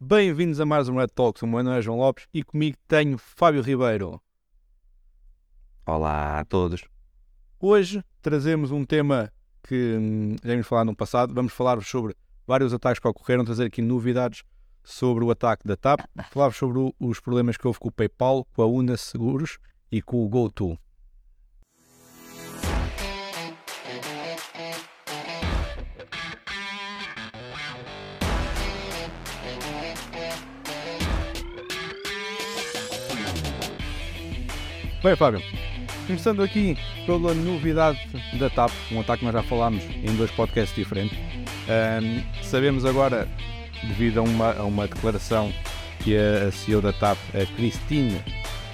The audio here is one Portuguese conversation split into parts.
Bem-vindos a mais um Red Talks. O meu nome é João Lopes e comigo tenho Fábio Ribeiro. Olá a todos. Hoje trazemos um tema que hum, já vimos falar no passado. Vamos falar sobre vários ataques que ocorreram, trazer aqui novidades sobre o ataque da TAP, falar sobre o- os problemas que houve com o PayPal, com a Una Seguros e com o GoTo. Bem, Fábio, começando aqui pela novidade da TAP, um ataque que nós já falámos em dois podcasts diferentes. Ahm, sabemos agora, devido a uma, a uma declaração que a, a CEO da TAP, a Christine,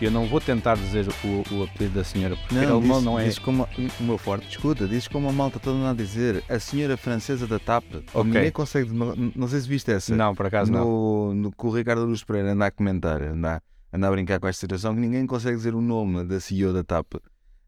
que eu não vou tentar dizer o, o apelido da senhora, porque Não, alemão não é como, o meu forte. escuta, diz como a malta toda a dizer a senhora francesa da TAP. Ok. Ninguém consegue. Não, não sei se viste essa. Não, por acaso não. no, no que o Ricardo Luz Pereira anda a comentar, anda, anda a brincar com esta situação, que ninguém consegue dizer o nome da CEO da TAP.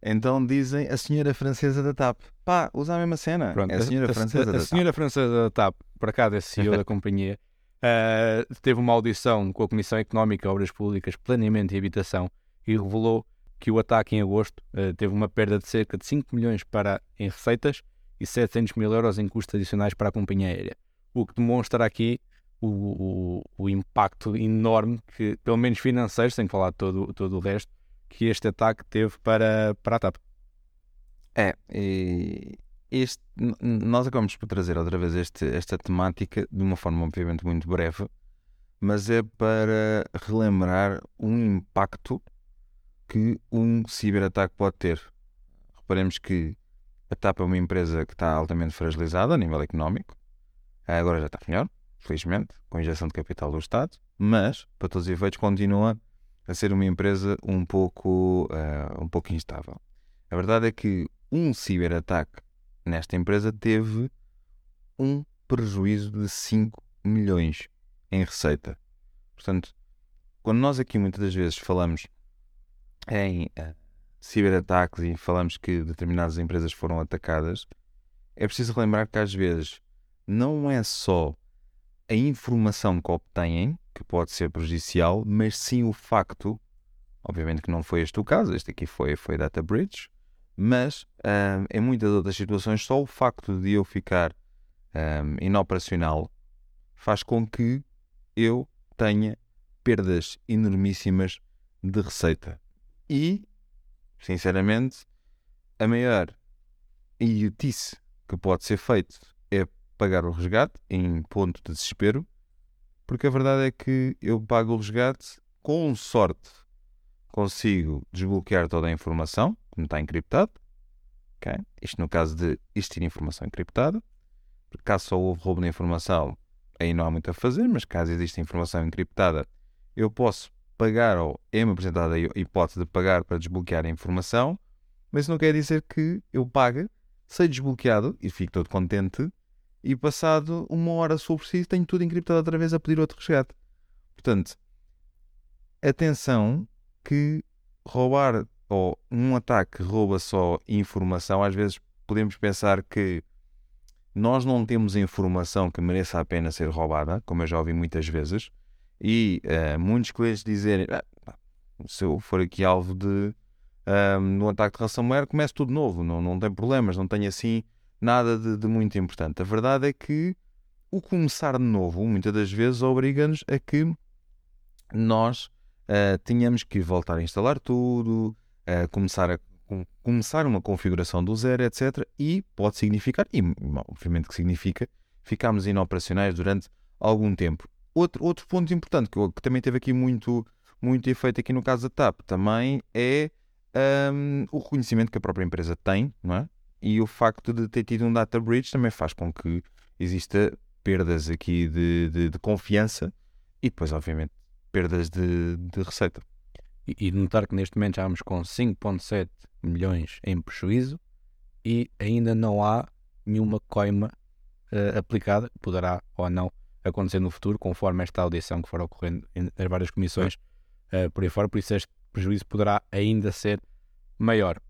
Então dizem a senhora francesa da TAP. Pá, usa a mesma cena. Pronto, é a senhora francesa a, da senhora francesa da TAP, acaso é CEO da companhia, ah, teve uma audição com a Comissão Económica, Obras Públicas, Planeamento e Habitação e revelou que o ataque em agosto ah, teve uma perda de cerca de 5 milhões para, em receitas e 700 mil euros em custos adicionais para a companhia aérea. O que demonstra aqui o, o, o impacto enorme que, pelo menos financeiro, sem falar todo, todo o resto, que este ataque teve para, para a TAP. É, este, nós acabamos por trazer outra vez este, esta temática de uma forma obviamente muito breve, mas é para relembrar um impacto que um ciberataque pode ter. Reparemos que a TAP é uma empresa que está altamente fragilizada a nível económico, agora já está melhor, felizmente, com injeção de capital do Estado, mas, para todos os efeitos, continua a ser uma empresa um pouco, eh, um pouco instável. A verdade é que um ciberataque nesta empresa teve um prejuízo de 5 milhões em receita. Portanto, quando nós aqui muitas das vezes falamos em eh, ciberataques e falamos que determinadas empresas foram atacadas, é preciso relembrar que às vezes não é só a informação que obtêm que pode ser prejudicial, mas sim o facto, obviamente que não foi este o caso, este aqui foi, foi Data Breach, mas ahm, em muitas outras situações só o facto de eu ficar ahm, inoperacional faz com que eu tenha perdas enormíssimas de receita. E, sinceramente, a maior idiotice que pode ser feito pagar o resgate em ponto de desespero, porque a verdade é que eu pago o resgate com sorte consigo desbloquear toda a informação, que não está encriptado. ok? Isto no caso de existir informação encriptada. Porque caso só houve roubo de informação, aí não há muito a fazer, mas caso exista informação encriptada, eu posso pagar, ou é-me apresentada a hipótese de pagar para desbloquear a informação, mas isso não quer dizer que eu pague, seja desbloqueado e fico todo contente, e passado uma hora for preciso, tenho tudo encriptado outra vez a pedir outro resgate. Portanto, atenção que roubar ou um ataque rouba só informação, às vezes podemos pensar que nós não temos informação que mereça a pena ser roubada, como eu já ouvi muitas vezes, e eh, muitos clientes dizerem "Ah, se eu for aqui alvo de ah, um ataque de ransomware, começo tudo novo, não, não tem problemas, não tenho assim nada de, de muito importante. A verdade é que o começar de novo, muitas das vezes, obriga-nos a que nós ah, tenhamos que voltar a instalar tudo, a começar, a, com- começar uma configuração do zero, etc. E pode significar, e obviamente que significa, ficarmos inoperacionais durante algum tempo. Outro, outro ponto importante que, que também teve aqui muito, muito efeito aqui no caso da TAP também é ahm, o reconhecimento que a própria empresa tem, não é? E o facto de ter tido um data breach também faz com que exista perdas aqui de, de, de confiança e depois, obviamente, perdas de, de receita. E, e notar que neste momento já vamos com 5,7 milhões em prejuízo e ainda não há nenhuma coima eh, aplicada, poderá ou não acontecer no futuro, conforme esta audição que for ocorrendo nas várias comissões eh, por aí fora, por isso este prejuízo poderá ainda ser maior.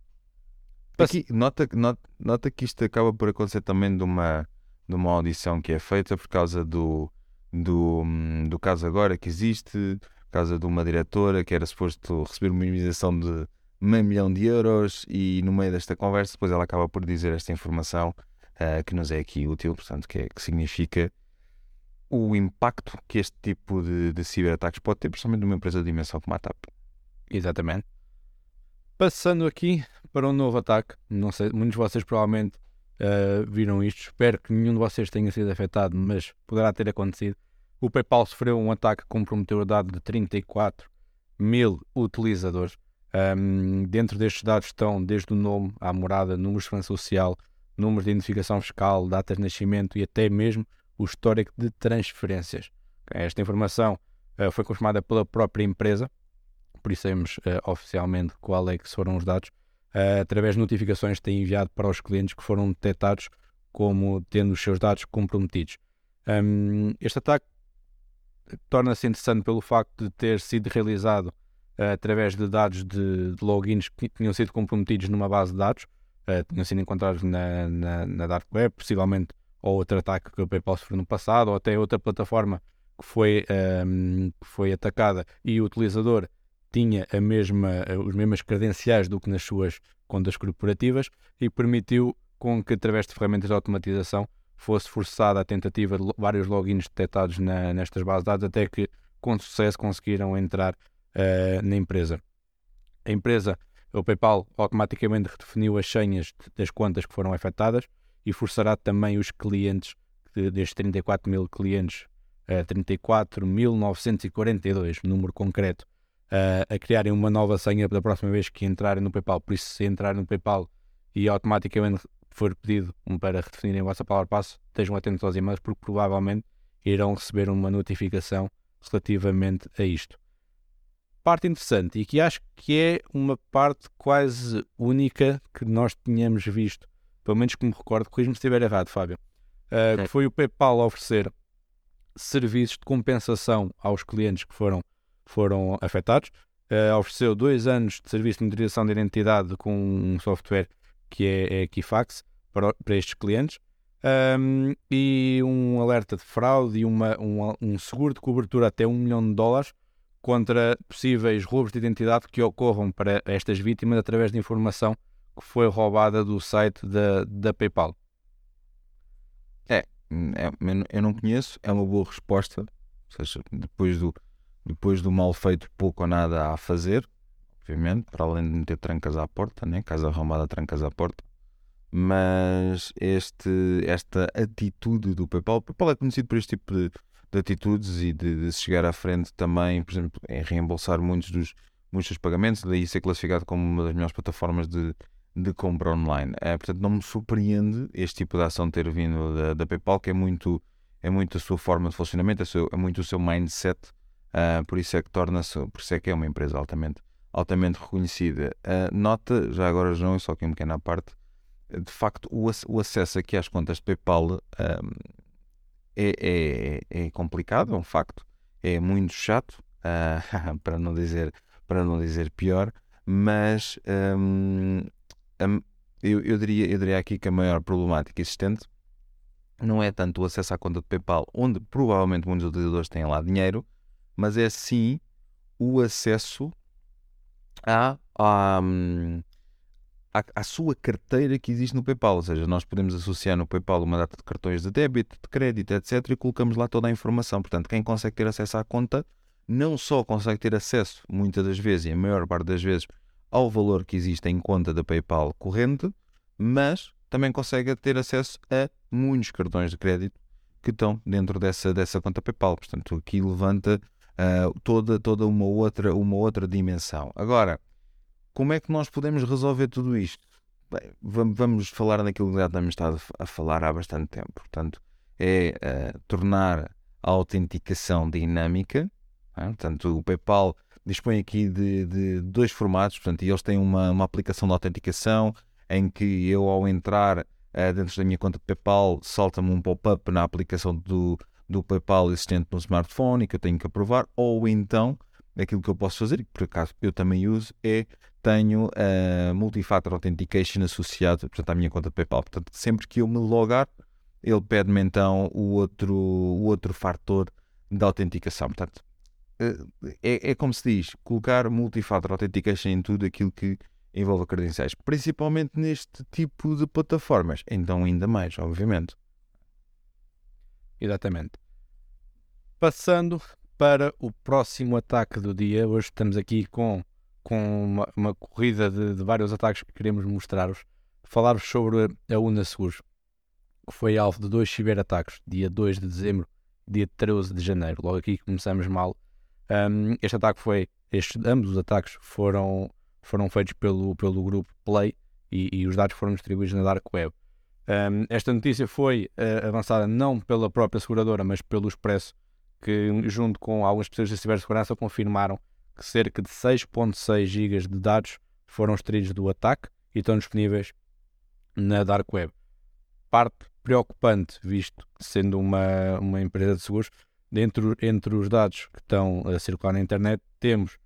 Aqui, nota, nota, nota que isto acaba por acontecer também de uma, de uma audição que é feita por causa do, do, do caso agora que existe, caso de uma diretora que era suposto receber uma indemnização de meio milhão de euros e no meio desta conversa depois ela acaba por dizer esta informação uh, que nos é aqui útil, portanto, que, é, que significa o impacto que este tipo de, de ciberataques pode ter, principalmente numa empresa de dimensão como a TAP. Exatamente. Passando aqui para um novo ataque, não sei, muitos de vocês provavelmente uh, viram isto, espero que nenhum de vocês tenha sido afetado, mas poderá ter acontecido. O PayPal sofreu um ataque que comprometeu o dado de 34 mil utilizadores. Um, dentro destes dados estão desde o nome à morada, números de segurança social, números de identificação fiscal, datas de nascimento e até mesmo o histórico de transferências. Esta informação uh, foi confirmada pela própria empresa, sabemos uh, oficialmente qual é que foram os dados, uh, através de notificações que têm enviado para os clientes que foram detectados como tendo os seus dados comprometidos. Um, este ataque torna-se interessante pelo facto de ter sido realizado uh, através de dados de, de, logins que tinham sido comprometidos numa base de dados, tinham sido encontrados na, na, na Dark Web, possivelmente ou outro ataque que o PayPal sofreu no passado, ou até outra plataforma que foi, um, que foi atacada e o utilizador tinha a mesma, os mesmas credenciais do que nas suas contas corporativas e permitiu com que, através de ferramentas de automatização, fosse forçada a tentativa de vários logins detectados na, nestas bases de dados até que, com sucesso, conseguiram entrar uh, na empresa. A empresa, o PayPal, automaticamente redefiniu as senhas das contas que foram afetadas e forçará também os clientes, destes 34 mil clientes, uh, 34.942, número concreto, uh, a criarem uma nova senha da próxima vez que entrarem no PayPal. Por isso, se entrarem no PayPal e automaticamente for pedido para redefinirem a vossa palavra-passo, estejam atentos aos e-mails, porque provavelmente irão receber uma notificação relativamente a isto. Parte interessante e que acho que é uma parte quase única que nós tínhamos visto pelo menos que me recordo, corrijo-me se estiver errado, Fábio, uh, que foi o PayPal oferecer serviços de compensação aos clientes que foram, foram afetados. Uh, ofereceu dois anos de serviço de monitorização de identidade com um software que é, é Equifax para, para estes clientes um, e um alerta de fraude e uma, um, um seguro de cobertura até um milhão de dólares contra possíveis roubos de identidade que ocorram para estas vítimas através de informação que foi roubada do site da, da PayPal? É, é, eu não conheço, é uma boa resposta. Ou seja, depois do, depois do mal feito, pouco ou nada a fazer, obviamente, para além de meter trancas à porta, né? casa arrombada, trancas à porta. Mas este, esta atitude do PayPal, o PayPal é conhecido por este tipo de, de atitudes e de, de, chegar à frente também, por exemplo, em reembolsar muitos dos, muitos dos pagamentos, daí ser classificado como uma das melhores plataformas de, de compra online. É, portanto, não me surpreende este tipo de ação ter vindo da, da PayPal, que é muito, é muito a sua forma de funcionamento, é, seu, é muito o seu mindset, uh, por isso é que torna-se, por isso é que é uma empresa altamente, altamente reconhecida. Uh, nota, já agora não, só aqui um pequeno à parte, de facto, o, o acesso aqui às contas de PayPal um, é, é, é, complicado, é um facto, é muito chato, uh, para, não dizer, para não dizer pior, mas um, eu, eu, diria, eu diria aqui que a maior problemática existente não é tanto o acesso à conta de PayPal, onde provavelmente muitos utilizadores têm lá dinheiro, mas é sim o acesso à, à, à, à, sua carteira que existe no PayPal. Ou seja, nós podemos associar no PayPal uma data de cartões de débito, de crédito, etc. e colocamos lá toda a informação. Portanto, quem consegue ter acesso à conta não só consegue ter acesso, muitas das vezes, e a maior parte das vezes, ao valor que existe em conta da PayPal corrente, mas também consegue ter acesso a muitos cartões de crédito que estão dentro dessa, dessa conta PayPal. Portanto, aqui levanta uh, toda, toda uma, outra, uma outra dimensão. Agora, como é que nós podemos resolver tudo isto? Bem, vamos falar daquilo que já temos estado a falar há bastante tempo. Portanto, é uh, tornar a autenticação dinâmica. É? Portanto, o PayPal dispõe aqui de, de dois formatos, portanto, eles têm uma, uma aplicação de autenticação em que eu, ao entrar uh, dentro da minha conta de PayPal, salta-me um pop-up na aplicação do, do PayPal existente no smartphone e que eu tenho que aprovar, ou então, aquilo que eu posso fazer, e por acaso eu também uso, é tenho a uh, Multifactor Authentication associado portanto, à minha conta PayPal. Portanto, sempre que eu me logar, ele pede-me então o outro, o outro fator da autenticação. Portanto, é, é como se diz, colocar multifactor authentication em tudo aquilo que envolve credenciais, principalmente neste tipo de plataformas. Então, ainda mais, obviamente. Exatamente. Passando para o próximo ataque do dia, hoje estamos aqui com, com uma, uma corrida de, de, vários ataques que queremos mostrar-vos. Falar-vos sobre a Una Seguros, que foi alvo de dois ciberataques, dia 2 de dezembro e dia 13 de janeiro. Logo aqui começamos mal um, este ataque foi, estes, ambos os ataques foram, foram feitos pelo, pelo grupo Play e, e os dados foram distribuídos na Dark Web. Um, esta notícia foi uh, avançada não pela própria seguradora, mas pelo Expresso, que junto com alguns especialistas de cibersegurança confirmaram que cerca de 6.6 GB de dados foram extraídos do ataque e estão disponíveis na Dark Web. Parte preocupante, visto sendo uma, uma empresa de seguros, Dentro, entre os dados que estão a circular na internet, temos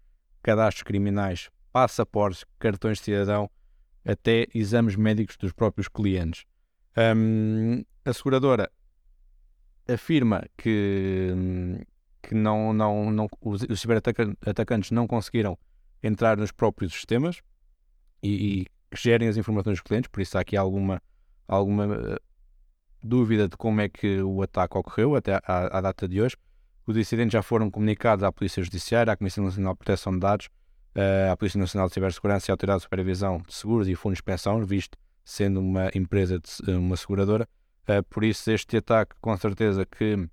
cadastros criminais, passaportes, cartões de cidadão, até exames médicos dos próprios clientes. Um, a seguradora afirma que, que não, não, não, os, ciberatacantes não conseguiram entrar nos próprios sistemas e, e gerem as informações dos clientes, por isso há aqui alguma, alguma dúvida de como é que o ataque ocorreu até à, à data de hoje. Os incidentes já foram comunicados à Polícia Judiciária, à Comissão Nacional de Proteção de Dados, eh, à Polícia Nacional de Cibersegurança e à Autoridade de Supervisão de Seguros e Fundos de Pensão, visto sendo uma empresa, de, uma seguradora. Eh, por isso, este ataque, com certeza que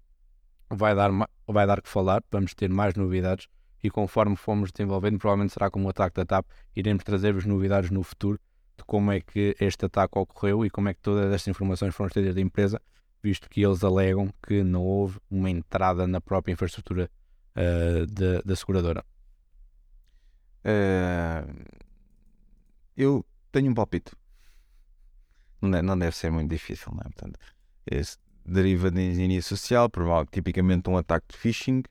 vai dar, vai dar que falar, vamos ter mais novidades e conforme fomos desenvolvendo, provavelmente será como o ataque da TAP, iremos trazer-vos novidades no futuro de como é que este ataque ocorreu e como é que todas estas informações foram extraídas da empresa, visto que eles alegam que não houve uma entrada na própria infraestrutura uh, de, da seguradora. Uh, eu tenho um palpite. Não deve, não deve ser muito difícil, não é? Portanto, esse deriva de engenharia social, provavelmente tipicamente um ataque de phishing,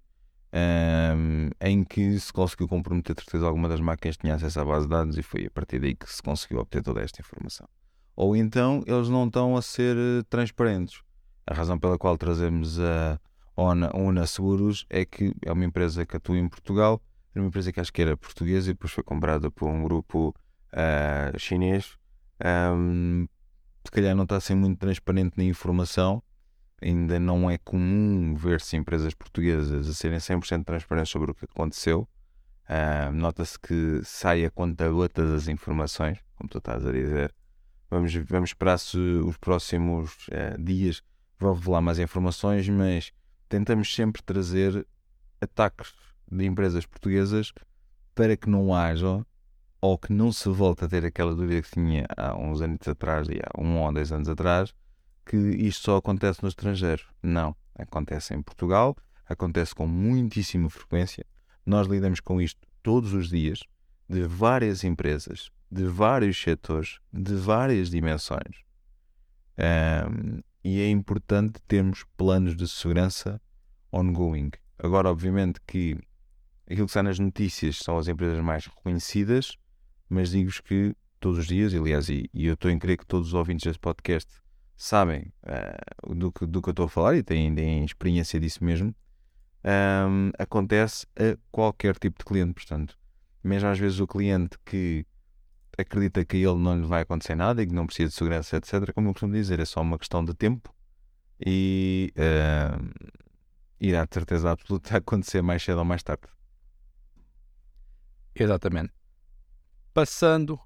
um, em que se conseguiu comprometer de certeza alguma das máquinas que tinha acesso à base de dados e foi a partir daí que se conseguiu obter toda esta informação. Ou então eles não estão a ser uh, transparentes. A razão pela qual trazemos a ONA, ONA Seguros é que é uma empresa que atua em Portugal, era uma empresa que acho que era portuguesa e depois foi comprada por um grupo uh, chinês. Um, se calhar não está a ser muito transparente na informação ainda não é comum ver-se empresas portuguesas a serem 100% transparentes sobre o que aconteceu. Uh, Nota-se que sai a conta gotas das informações, como tu estás a dizer. Vamos, vamos esperar se os próximos uh, dias vão revelar mais informações, mas tentamos sempre trazer ataques de empresas portuguesas para que não haja ou que não se volte a ter aquela dúvida que tinha há uns anos atrás, há um ou dois anos atrás, que isto só acontece no estrangeiro. Não. Acontece em Portugal, acontece com muitíssima frequência. Nós lidamos com isto todos os dias, de várias empresas, de vários setores, de várias dimensões. Um, e é importante termos planos de segurança ongoing. Agora, obviamente, que aquilo que está nas notícias são as empresas mais reconhecidas, mas digo-vos que todos os dias, aliás, e, e eu estou em crer que todos os ouvintes deste podcast sabem uh, do, que, do que eu estou a falar e têm, têm experiência disso mesmo, um, acontece a qualquer tipo de cliente. Portanto, mesmo às vezes o cliente que acredita que ele não lhe vai acontecer nada e que não precisa de segurança, etc., como eu costumo dizer, é só uma questão de tempo e uh, irá de certeza absoluta acontecer mais cedo ou mais tarde. Exatamente. Passando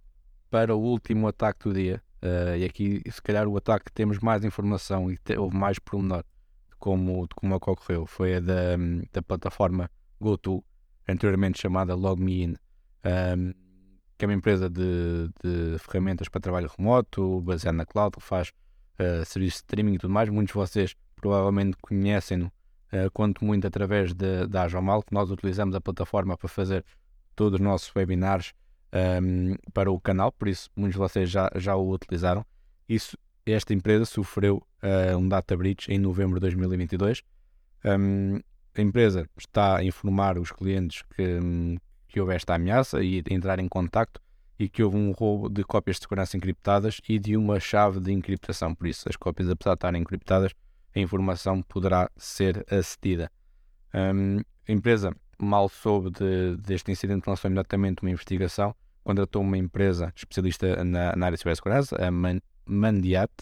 para o último ataque do dia, Uh, e aqui, se calhar, o ataque temos mais informação e te, houve mais pormenor de como, de como ocorreu. Foi a da, da plataforma GoTo, anteriormente chamada LogMeIn, um, que é uma empresa de, de, ferramentas para trabalho remoto, baseada na cloud, que faz uh, serviços de streaming e tudo mais. Muitos de vocês provavelmente conhecem-no, uh, quanto muito através da Ajomal, que nós utilizamos a plataforma para fazer todos os nossos webinars um, para o canal, por isso muitos de vocês já, já o utilizaram. Isso, esta empresa sofreu uh, um data breach em novembro de 2022. Um, a empresa está a informar os clientes que, que houve esta ameaça e entrar em contacto e que houve um roubo de cópias de segurança encriptadas e de uma chave de encriptação. Por isso, as cópias, apesar de estarem encriptadas, a informação poderá ser acedida. Um, a empresa mal soube de, deste incidente, lançou imediatamente uma investigação, contratou uma empresa especialista na, na área de cibersegurança, a Man, Mandiat,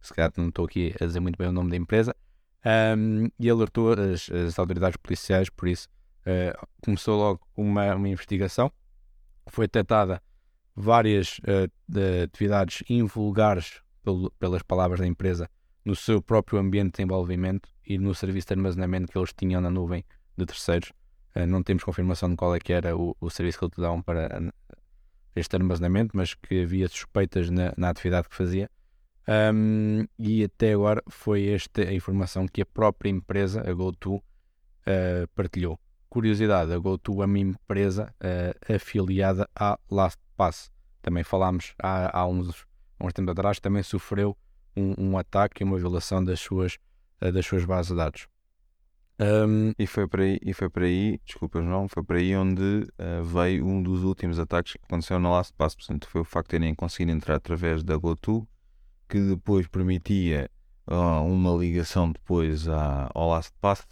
se calhar não estou aqui a dizer muito bem o nome da empresa, um, e alertou as, as, autoridades policiais, por isso uh, começou logo uma, uma investigação, foi detectada várias uh, atividades invulgares pelas palavras da empresa no seu próprio ambiente de desenvolvimento e no serviço de armazenamento que eles tinham na nuvem de terceiros. Uh, não temos confirmação de qual é que era o, o serviço que eles dão para este armazenamento, mas que havia suspeitas na, na atividade que fazia. Um, e até agora foi esta a informação que a própria empresa, a GoTo, uh, partilhou. Curiosidade, a GoTo é uma empresa uh, afiliada à LastPass. Também falámos há, há uns, uns tempos atrás, também sofreu um, um ataque e uma violação das suas, uh, das suas bases de dados. Um, e, foi para aí, e foi para aí, desculpa João, foi para aí onde uh, veio um dos últimos ataques que aconteceu na LastPass. Portanto, foi o facto de terem conseguido entrar através da GoTo que depois permitia uh, uma ligação depois à, ao LastPass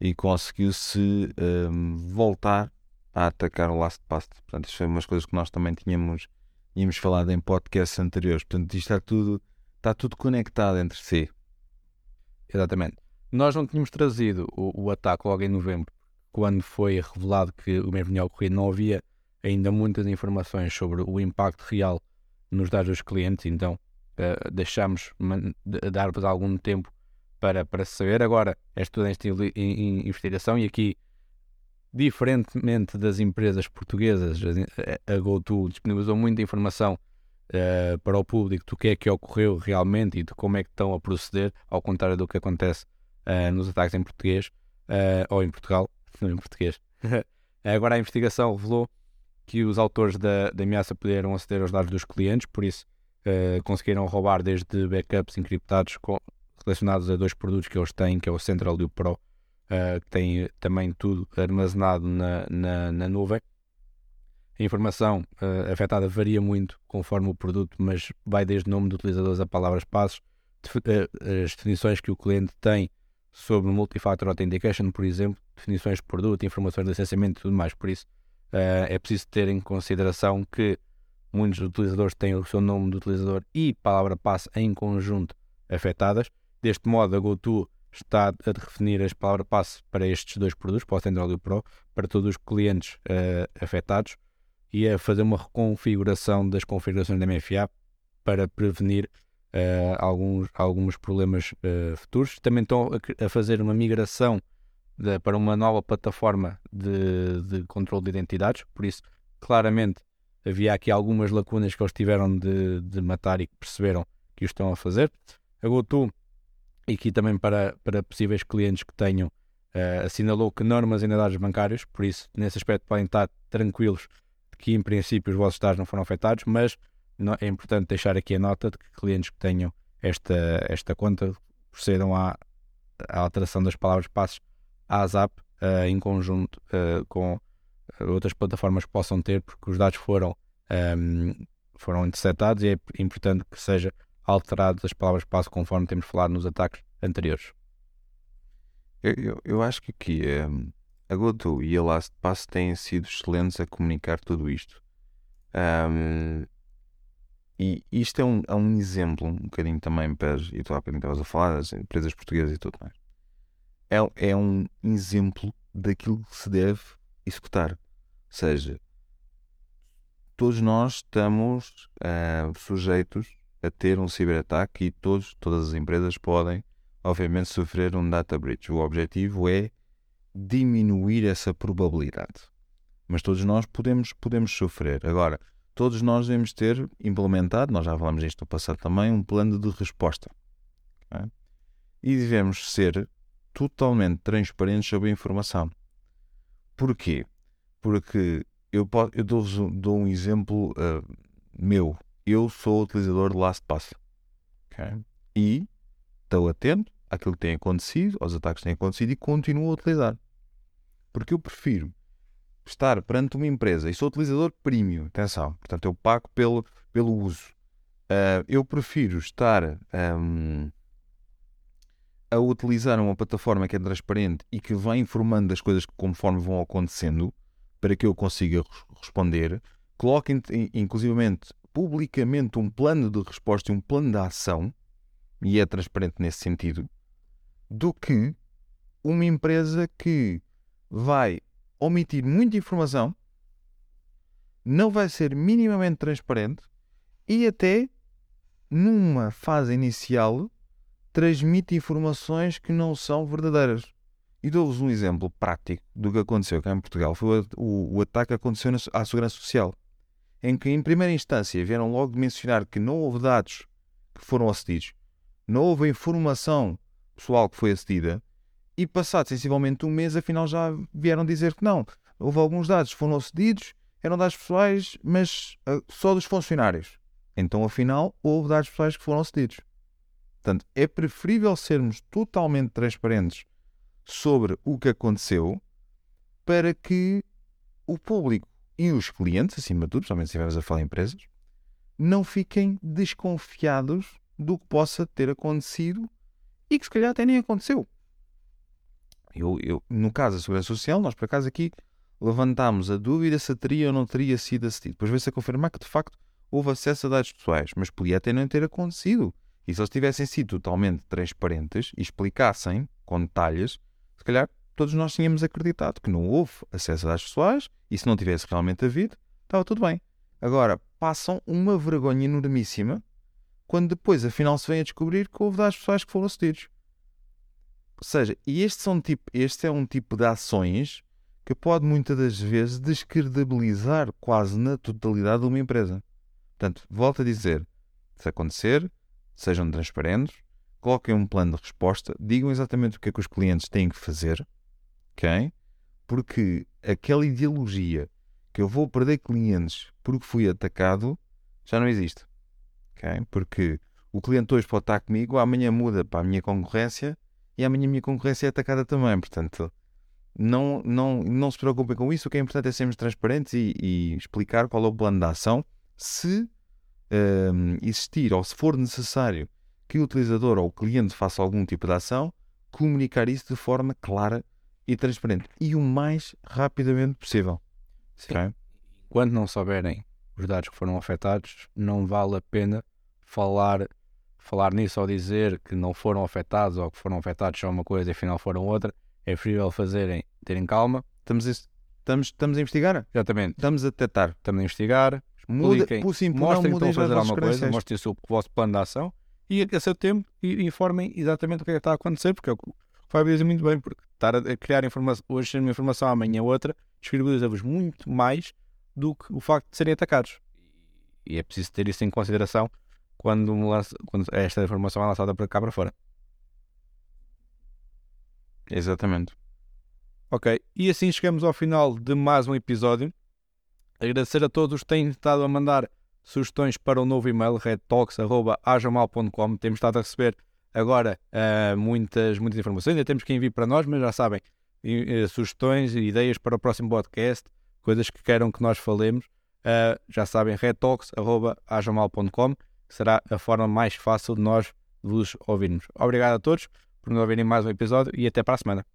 e conseguiu-se um, voltar a atacar o LastPass. Portanto, isto foi umas coisas que nós também tínhamos, tínhamos falado em podcasts anteriores. Portanto, isto está tudo, está tudo conectado entre si. Exatamente. Nós não tínhamos trazido o, o ataque logo em novembro, quando foi revelado que o mesmo tinha ocorrido, não havia ainda muitas informações sobre o impacto real nos dados dos clientes, então uh, deixamos dar-vos algum tempo para, para saber. Agora é tudo em investigação e aqui, diferentemente das empresas portuguesas, a GoTo disponibilizou muita informação uh, para o público do que é que ocorreu realmente e de como é que estão a proceder, ao contrário do que acontece uh, nos ataques em português ou em Portugal, não em português. Agora a investigação revelou que os autores da, da ameaça puderam aceder aos dados dos clientes, por isso uh, conseguiram roubar desde backups encriptados com, relacionados a dois produtos que eles têm, que é o Central e o Pro, uh, que tem também tudo armazenado na, na, na nuvem. A informação uh, afetada varia muito conforme o produto, mas vai desde nome do utilizador a palavras passos, as definições que o cliente tem sobre Multifactor Authentication, por exemplo, definições de produto, informações de licenciamento e tudo mais. Por isso, uh, é preciso ter em consideração que muitos utilizadores têm o seu nome do utilizador e palavra passe em conjunto afetadas. Deste modo, a GoTo está a definir as palavras passe para estes dois produtos, para o Central e o Pro, para todos os clientes uh, afetados e a fazer uma reconfiguração das configurações da MFA para prevenir uh, alguns, alguns problemas uh, futuros. Também estão a, a fazer uma migração de, para uma nova plataforma de, de controle de identidades, por isso, claramente, havia aqui algumas lacunas que eles tiveram de, de matar e que perceberam que o estão a fazer. A GoTo, e aqui também para, para possíveis clientes que tenham, uh, assinalou que não armazena dados bancários, por isso, nesse aspecto, podem estar tranquilos que, em princípio, os vossos dados não foram afetados, mas é importante deixar aqui a nota de que clientes que tenham esta, esta conta procedam à, à alteração das palavras passos à ZAP uh, em conjunto uh, com outras plataformas que possam ter, porque os dados foram, um, foram interceptados e é importante que seja alterados as palavras passo conforme temos falado nos ataques anteriores. Eu, eu, eu acho que aqui um, a GoTo e a LastPass têm sido excelentes a comunicar tudo isto. Um, e isto é um, é um exemplo, um bocadinho também para, e tu há bocadinho estavas a falar, das empresas portuguesas e tudo mais. É, é um exemplo daquilo que se deve executar. Ou seja, todos nós estamos uh, sujeitos a ter um ciberataque e todos, todas as empresas podem, obviamente, sofrer um data breach. O objetivo é diminuir essa probabilidade. Mas todos nós podemos, podemos sofrer. Agora, todos nós devemos ter implementado, nós já falamos disto no passado também, um plano de resposta. Okay? E devemos ser totalmente transparentes sobre a informação. Porquê? Porque eu, eu dou, dou um exemplo uh, meu. Eu sou utilizador de LastPass. Okay? E estou atento àquilo que tem acontecido, aos ataques que têm acontecido e continuo a utilizar. Porque eu prefiro estar perante uma empresa e sou utilizador premium, atenção, portanto eu pago pelo, pelo uso. Uh, eu prefiro estar um, a utilizar uma plataforma que é transparente e que vai informando das coisas conforme vão acontecendo para que eu consiga responder. Coloque, inclusivamente, publicamente um plano de resposta e um plano de ação, e é transparente nesse sentido, do que uma empresa que vai omitir muita informação, não vai ser minimamente transparente e até numa fase inicial transmite informações que não são verdadeiras. E dou-vos um exemplo prático do que aconteceu cá em Portugal. Foi o, o, ataque que aconteceu à Segurança Social, em que, em primeira instância, vieram logo mencionar que não houve dados que foram acedidos, não houve informação pessoal que foi acedida, e passado sensivelmente um mês, afinal já vieram dizer que não. Houve alguns dados que foram acedidos, eram dados pessoais, mas uh, só dos funcionários. Então, afinal, houve dados pessoais que foram cedidos. Portanto, é preferível sermos totalmente transparentes sobre o que aconteceu para que o público e os clientes, acima de tudo, principalmente se estivermos a falar em empresas, não fiquem desconfiados do que possa ter acontecido e que se calhar até nem aconteceu. Eu, eu, no caso da Segurança Social, nós por acaso aqui levantámos a dúvida se teria ou não teria sido acedido. Depois veio-se a confirmar que de facto houve acesso a dados pessoais, mas podia até não ter acontecido. E se eles tivessem sido totalmente transparentes e explicassem com detalhes, se calhar todos nós tínhamos acreditado que não houve acesso a dados pessoais e se não tivesse realmente havido, estava tudo bem. Agora, passam uma vergonha enormíssima quando depois, afinal, se vem a descobrir que houve dados pessoais que foram cedidos. Ou seja, e este, são tipo, este é um tipo de ações que pode muitas das vezes descredibilizar quase na totalidade de uma empresa. Portanto, volto a dizer, se acontecer, sejam transparentes, coloquem um plano de resposta, digam exatamente o que é que os clientes têm que fazer, ok? Porque aquela ideologia que eu vou perder clientes porque fui atacado já não existe, ok? Porque o cliente hoje pode estar comigo, amanhã muda para a minha concorrência e amanhã a minha concorrência é atacada também, portanto não, não, não se preocupem com isso. O que é importante é sermos transparentes e, e explicar qual é o plano de ação. Se um, existir ou se for necessário que o utilizador ou o cliente faça algum tipo de ação, comunicar isso de forma clara e transparente e o mais rapidamente possível. Okay? Quando não souberem os dados que foram afetados, não vale a pena falar, falar nisso ou dizer que não foram afetados ou que foram afetados só uma coisa e afinal foram outra. É preferível fazerem, terem calma. Estamos, estamos, estamos a investigar? Exatamente. Estamos a detectar. Estamos a investigar, Muda, mostrem que estão a fazer alguma coisa, mostrem o vosso plano de ação e a seu tempo e informem exatamente o que é que está a acontecer, porque é o que o Fábio diz muito bem, porque estar a criar informação, hoje uma informação, amanhã outra, descredibiliza-vos muito mais do que o facto de serem atacados. E é preciso ter isso em consideração quando, lança, quando esta informação é lançada para cá para fora. Exatamente. Ok, e assim chegamos ao final de mais um episódio. Agradecer a todos que têm estado a mandar sugestões para o novo e-mail redtalks.ajamal.com. Temos estado a receber agora uh, muitas, muitas informações, ainda temos que enviar para nós, mas já sabem, e, uh, sugestões e ideias para o próximo podcast, coisas que queiram que nós falemos, uh, já sabem, redtalks.ajamal.com, que será a forma mais fácil de nós vos ouvirmos. Obrigado a todos por nos ouvirem mais um episódio e até para a semana.